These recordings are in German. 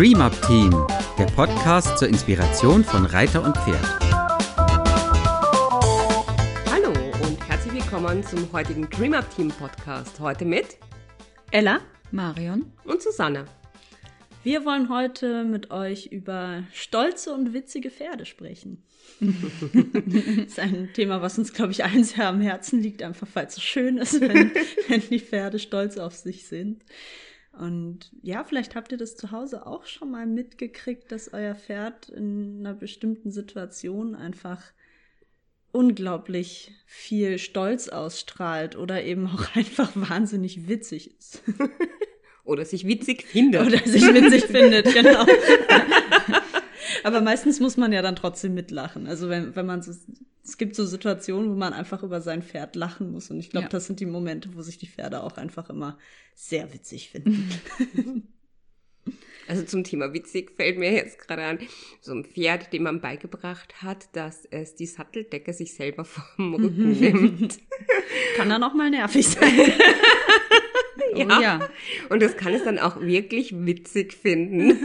Dream Up Team, der Podcast zur Inspiration von Reiter und Pferd. Hallo und herzlich willkommen zum heutigen Dream Up Team Podcast. Heute mit Ella Marion und Susanne. Wir wollen heute mit euch über stolze und witzige Pferde sprechen. das ist ein Thema, was uns, glaube ich, allen sehr am Herzen liegt, einfach weil es so schön ist, wenn, wenn die Pferde stolz auf sich sind. Und ja, vielleicht habt ihr das zu Hause auch schon mal mitgekriegt, dass euer Pferd in einer bestimmten Situation einfach unglaublich viel Stolz ausstrahlt oder eben auch einfach wahnsinnig witzig ist. Oder sich witzig findet. Oder sich witzig findet, genau. Aber meistens muss man ja dann trotzdem mitlachen. Also wenn, wenn man so, es gibt so Situationen, wo man einfach über sein Pferd lachen muss. Und ich glaube, ja. das sind die Momente, wo sich die Pferde auch einfach immer sehr witzig finden. Also zum Thema witzig fällt mir jetzt gerade an, so ein Pferd, dem man beigebracht hat, dass es die Satteldecke sich selber vom Rücken nimmt. Kann dann auch mal nervig sein. ja. Oh, ja. Und das kann es dann auch wirklich witzig finden.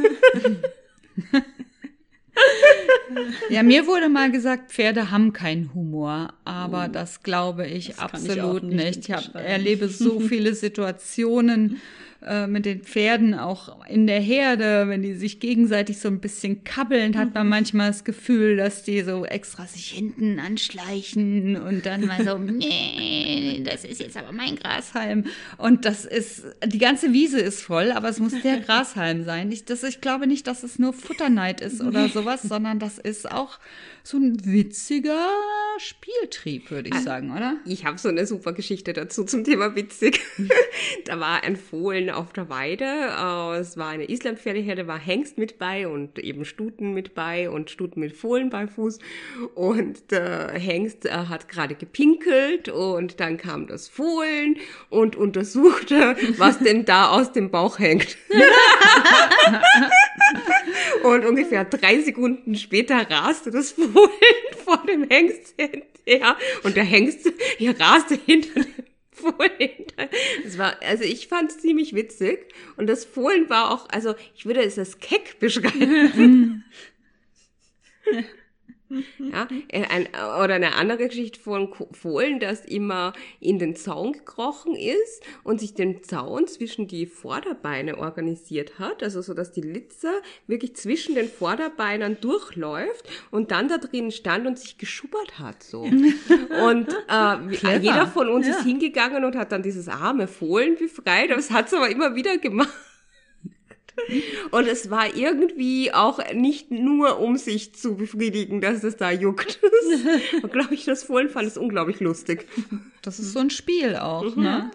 Ja, mir wurde mal gesagt, Pferde haben keinen Humor, aber oh, das glaube ich das absolut ich nicht. Ich hab, erlebe so viele Situationen, äh, mit den Pferden auch in der Herde, wenn die sich gegenseitig so ein bisschen kabbeln, hat man mhm. manchmal das Gefühl, dass die so extra sich hinten anschleichen und dann mal so, nee, das ist jetzt aber mein Grashalm. Und das ist, die ganze Wiese ist voll, aber es muss der Grashalm sein. Ich, das, ich glaube nicht, dass es nur Futterneid ist oder sowas, sondern das ist auch so ein witziger Spieltrieb, würde ich ah, sagen, oder? Ich habe so eine super Geschichte dazu zum Thema witzig. da war ein Fohlen auf der Weide. Äh, es war eine Islampferdeherde, war Hengst mit bei und eben Stuten mit bei und Stuten mit Fohlen bei Fuß. Und der Hengst äh, hat gerade gepinkelt und dann kam das Fohlen und untersuchte, was denn da aus dem Bauch hängt. und ungefähr drei Sekunden später raste das Fohlen vor dem Hengst hinterher und der Hengst hier raste hinter dem Fohlen. Das war, also ich fand es ziemlich witzig und das Fohlen war auch, also ich würde es als keck beschreiben. Ja, ein, oder eine andere Geschichte von Fohlen, das immer in den Zaun gekrochen ist und sich den Zaun zwischen die Vorderbeine organisiert hat, also so, dass die Litze wirklich zwischen den Vorderbeinen durchläuft und dann da drin stand und sich geschubbert hat, so. und äh, jeder von uns ja. ist hingegangen und hat dann dieses arme Fohlen befreit, aber es hat es aber immer wieder gemacht. Und es war irgendwie auch nicht nur, um sich zu befriedigen, dass es da juckt. Und glaube ich, das Fohlen fand es unglaublich lustig. Das ist so ein Spiel auch, mhm. ne?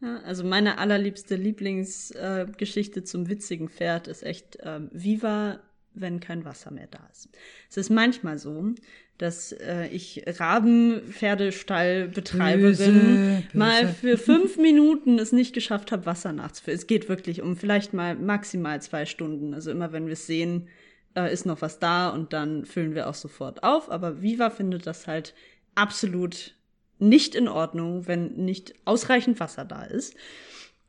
Ja, also meine allerliebste Lieblingsgeschichte äh, zum witzigen Pferd ist echt äh, Viva, wenn kein Wasser mehr da ist. Es ist manchmal so, dass äh, ich Rabenpferdestallbetreiberin mal für fünf Minuten es nicht geschafft habe, Wasser nachzufüllen. Es geht wirklich um vielleicht mal maximal zwei Stunden. Also immer wenn wir es sehen, äh, ist noch was da und dann füllen wir auch sofort auf. Aber Viva findet das halt absolut nicht in Ordnung, wenn nicht ausreichend Wasser da ist.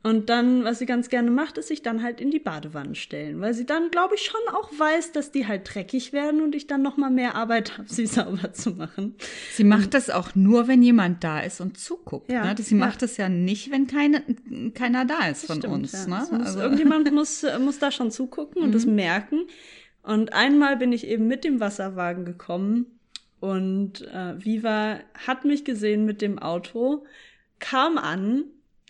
Und dann, was sie ganz gerne macht, ist sich dann halt in die Badewanne stellen, weil sie dann, glaube ich, schon auch weiß, dass die halt dreckig werden und ich dann noch mal mehr Arbeit habe, sie sauber zu machen. Sie macht das auch nur, wenn jemand da ist und zuguckt. Ja, ne? Sie ja. macht das ja nicht, wenn keine, keiner da ist von Stimmt, uns. Ja. Ne? Muss, also. Irgendjemand muss, muss da schon zugucken und mhm. das merken. Und einmal bin ich eben mit dem Wasserwagen gekommen und äh, Viva hat mich gesehen mit dem Auto, kam an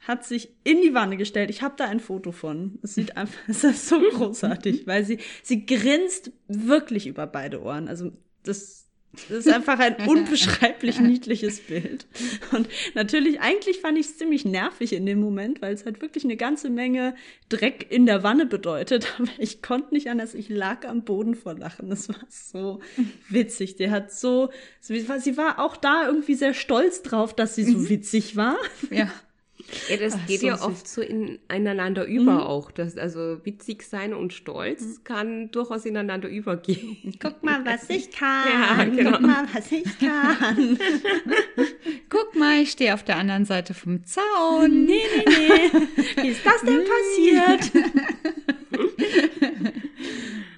hat sich in die Wanne gestellt. Ich habe da ein Foto von. Es sieht einfach, es ist so großartig, weil sie sie grinst wirklich über beide Ohren. Also das das ist einfach ein unbeschreiblich niedliches Bild. Und natürlich, eigentlich fand ich es ziemlich nervig in dem Moment, weil es halt wirklich eine ganze Menge Dreck in der Wanne bedeutet. Aber ich konnte nicht anders. Ich lag am Boden vor Lachen. Das war so witzig. Der hat so, sie war auch da irgendwie sehr stolz drauf, dass sie so mhm. witzig war. Ja. Ja, das Ach, geht so ja oft so ineinander über mhm. auch. Das, also witzig sein und stolz mhm. kann durchaus ineinander übergehen. Guck mal, was ich kann. Ja, genau. Guck mal, was ich kann. Guck mal, ich stehe auf der anderen Seite vom Zaun. Nee, nee, nee. Wie ist das denn passiert?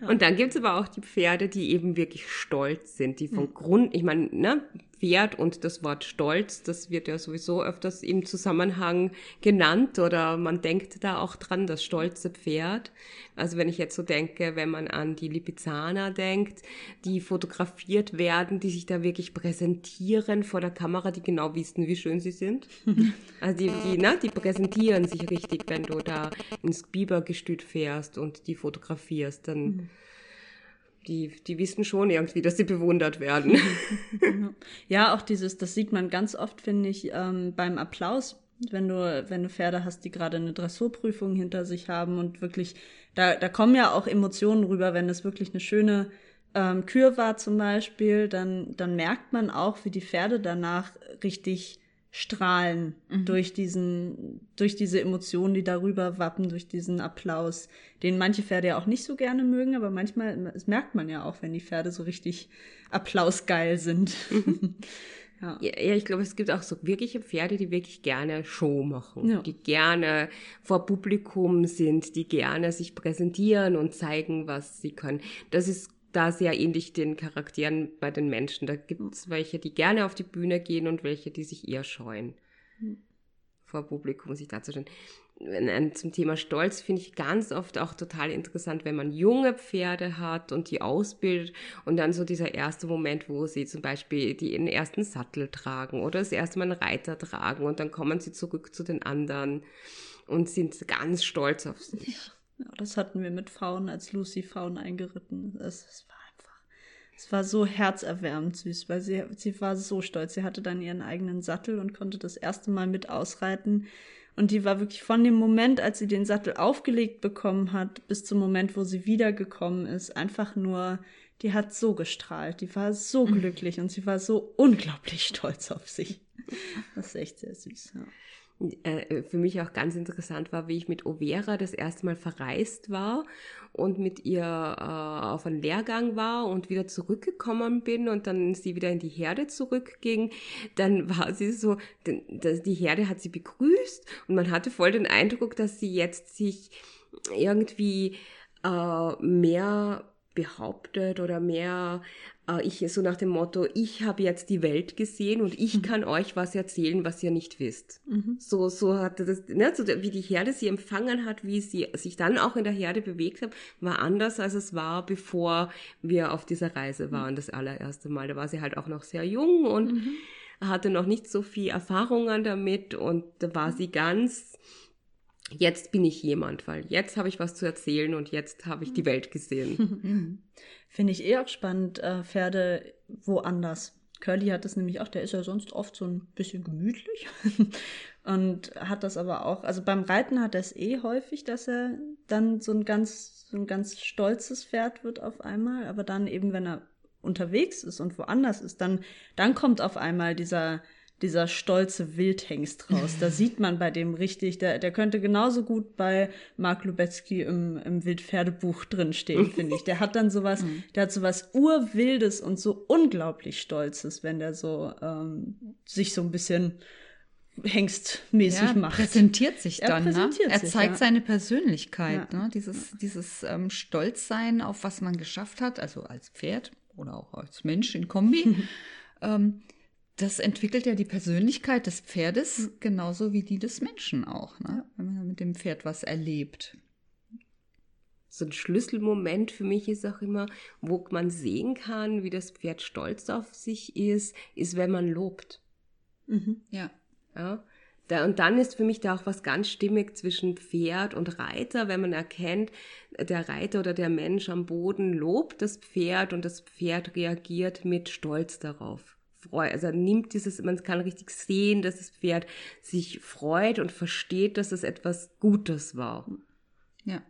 Und dann gibt's aber auch die Pferde, die eben wirklich stolz sind, die von mhm. Grund, ich meine, ne, Pferd und das Wort Stolz, das wird ja sowieso öfters im Zusammenhang genannt oder man denkt da auch dran, das stolze Pferd. Also wenn ich jetzt so denke, wenn man an die Lipizzaner denkt, die fotografiert werden, die sich da wirklich präsentieren vor der Kamera, die genau wissen, wie schön sie sind. Also die, die, ne, die präsentieren sich richtig, wenn du da ins Bibergestüt fährst und die fotografierst, dann mhm die, die wissen schon irgendwie, dass sie bewundert werden. ja, auch dieses, das sieht man ganz oft, finde ich, ähm, beim Applaus, wenn du, wenn du Pferde hast, die gerade eine Dressurprüfung hinter sich haben und wirklich, da, da kommen ja auch Emotionen rüber, wenn es wirklich eine schöne ähm, Kür war zum Beispiel, dann, dann merkt man auch, wie die Pferde danach richtig strahlen mhm. durch diesen, durch diese Emotionen, die darüber wappen, durch diesen Applaus, den manche Pferde ja auch nicht so gerne mögen, aber manchmal, das merkt man ja auch, wenn die Pferde so richtig applausgeil sind. Mhm. ja. ja. ich glaube, es gibt auch so wirkliche Pferde, die wirklich gerne Show machen, ja. die gerne vor Publikum sind, die gerne sich präsentieren und zeigen, was sie können. Das ist da sehr ähnlich den Charakteren bei den Menschen. Da gibt es welche, die gerne auf die Bühne gehen und welche, die sich eher scheuen, mhm. vor Publikum sich darzustellen. Zum Thema Stolz finde ich ganz oft auch total interessant, wenn man junge Pferde hat und die ausbildet und dann so dieser erste Moment, wo sie zum Beispiel den ersten Sattel tragen oder das erste Mal einen Reiter tragen und dann kommen sie zurück zu den anderen und sind ganz stolz auf sich. Ja, das hatten wir mit Faun, als Lucy Faun eingeritten ist. Es war einfach, es war so herzerwärmend süß, weil sie, sie war so stolz. Sie hatte dann ihren eigenen Sattel und konnte das erste Mal mit ausreiten. Und die war wirklich von dem Moment, als sie den Sattel aufgelegt bekommen hat, bis zum Moment, wo sie wiedergekommen ist, einfach nur, die hat so gestrahlt. Die war so mhm. glücklich und sie war so unglaublich stolz auf sich. Das ist echt sehr süß, ja. Äh, für mich auch ganz interessant war, wie ich mit Overa das erste Mal verreist war und mit ihr äh, auf einen Lehrgang war und wieder zurückgekommen bin und dann sie wieder in die Herde zurückging, dann war sie so, die Herde hat sie begrüßt und man hatte voll den Eindruck, dass sie jetzt sich irgendwie äh, mehr behauptet oder mehr äh, ich so nach dem Motto, ich habe jetzt die Welt gesehen und ich mhm. kann euch was erzählen, was ihr nicht wisst. Mhm. So so hatte das, ne, so wie die Herde sie empfangen hat, wie sie sich dann auch in der Herde bewegt hat, war anders als es war, bevor wir auf dieser Reise mhm. waren, das allererste Mal. Da war sie halt auch noch sehr jung und mhm. hatte noch nicht so viel Erfahrungen damit und da war sie ganz jetzt bin ich jemand, weil jetzt habe ich was zu erzählen und jetzt habe ich die Welt gesehen. Finde ich eh auch spannend, äh, Pferde woanders. Curly hat das nämlich auch, der ist ja sonst oft so ein bisschen gemütlich und hat das aber auch, also beim Reiten hat er es eh häufig, dass er dann so ein ganz, so ein ganz stolzes Pferd wird auf einmal, aber dann eben, wenn er unterwegs ist und woanders ist, dann, dann kommt auf einmal dieser, dieser stolze Wildhengst raus. Da sieht man bei dem richtig, der, der könnte genauso gut bei Mark Lubetzky im, im Wildpferdebuch drinstehen, finde ich. Der hat dann sowas, mhm. der hat sowas Urwildes und so unglaublich Stolzes, wenn der so ähm, sich so ein bisschen hengstmäßig ja, macht. präsentiert sich dann. Er, ne? präsentiert ne? er zeigt ja. seine Persönlichkeit. Ja. Ne? Dieses, dieses ähm, Stolzsein auf was man geschafft hat, also als Pferd oder auch als Mensch in Kombi. ähm, das entwickelt ja die Persönlichkeit des Pferdes hm. genauso wie die des Menschen auch, ne? wenn man mit dem Pferd was erlebt. So ein Schlüsselmoment für mich ist auch immer, wo man sehen kann, wie das Pferd stolz auf sich ist, ist, wenn man lobt. Mhm. Ja. ja. Da, und dann ist für mich da auch was ganz stimmig zwischen Pferd und Reiter, wenn man erkennt, der Reiter oder der Mensch am Boden lobt das Pferd und das Pferd reagiert mit Stolz darauf freut, also nimmt dieses, man kann richtig sehen, dass das Pferd sich freut und versteht, dass es etwas Gutes war. Ja.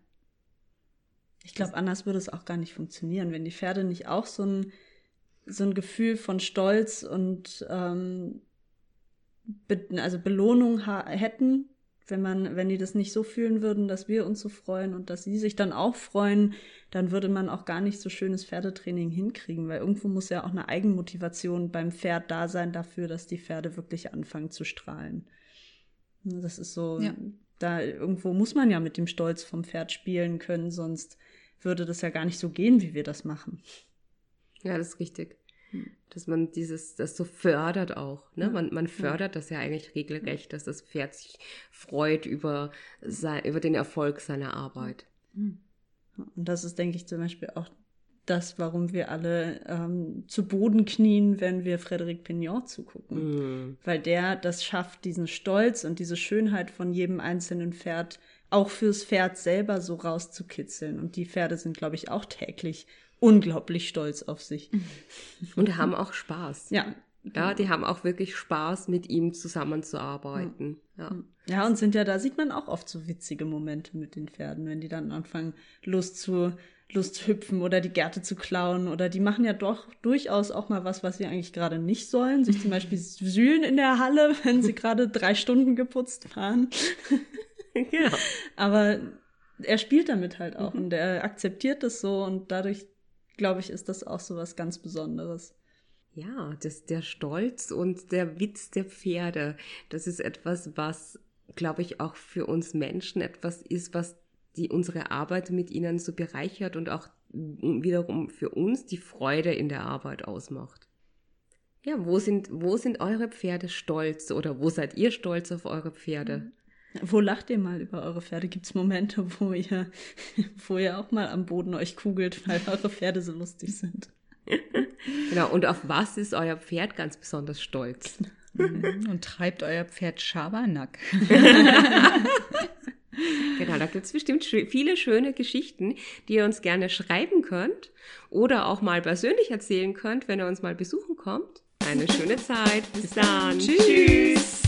Ich glaube, anders würde es auch gar nicht funktionieren, wenn die Pferde nicht auch so ein, so ein Gefühl von Stolz und ähm, Be also Belohnung hätten, wenn man, wenn die das nicht so fühlen würden, dass wir uns so freuen und dass sie sich dann auch freuen, dann würde man auch gar nicht so schönes Pferdetraining hinkriegen, weil irgendwo muss ja auch eine Eigenmotivation beim Pferd da sein dafür, dass die Pferde wirklich anfangen zu strahlen. Das ist so, ja. da irgendwo muss man ja mit dem Stolz vom Pferd spielen können, sonst würde das ja gar nicht so gehen, wie wir das machen. Ja, das ist richtig. Dass man dieses, das so fördert auch. Ne? Man, man fördert das ja eigentlich regelrecht, dass das Pferd sich freut über, sein, über den Erfolg seiner Arbeit. Hm. Und das ist, denke ich, zum Beispiel auch das, warum wir alle ähm, zu Boden knien, wenn wir Frédéric Pignon zugucken. Mm. Weil der das schafft, diesen Stolz und diese Schönheit von jedem einzelnen Pferd auch fürs Pferd selber so rauszukitzeln. Und die Pferde sind, glaube ich, auch täglich unglaublich stolz auf sich. Und haben auch Spaß. Ja. Ja, die haben auch wirklich Spaß, mit ihm zusammenzuarbeiten. Ja. ja, und sind ja, da sieht man auch oft so witzige Momente mit den Pferden, wenn die dann anfangen, Lust zu Lust hüpfen oder die Gärte zu klauen oder die machen ja doch durchaus auch mal was, was sie eigentlich gerade nicht sollen. Sich zum Beispiel sühlen in der Halle, wenn sie gerade drei Stunden geputzt waren. genau. Aber er spielt damit halt auch mhm. und er akzeptiert das so und dadurch, glaube ich, ist das auch so was ganz Besonderes. Ja, das, der Stolz und der Witz der Pferde, das ist etwas, was, glaube ich, auch für uns Menschen etwas ist, was die unsere Arbeit mit ihnen so bereichert und auch wiederum für uns die Freude in der Arbeit ausmacht. Ja, wo sind, wo sind eure Pferde stolz oder wo seid ihr stolz auf eure Pferde? Wo lacht ihr mal über eure Pferde? Gibt es Momente, wo ihr, wo ihr auch mal am Boden euch kugelt, weil eure Pferde so lustig sind? genau, und auf was ist euer Pferd ganz besonders stolz? Und treibt euer Pferd Schabernack. Genau, da gibt es bestimmt viele schöne Geschichten, die ihr uns gerne schreiben könnt oder auch mal persönlich erzählen könnt, wenn ihr uns mal besuchen kommt. Eine schöne Zeit. Bis dann. Tschüss.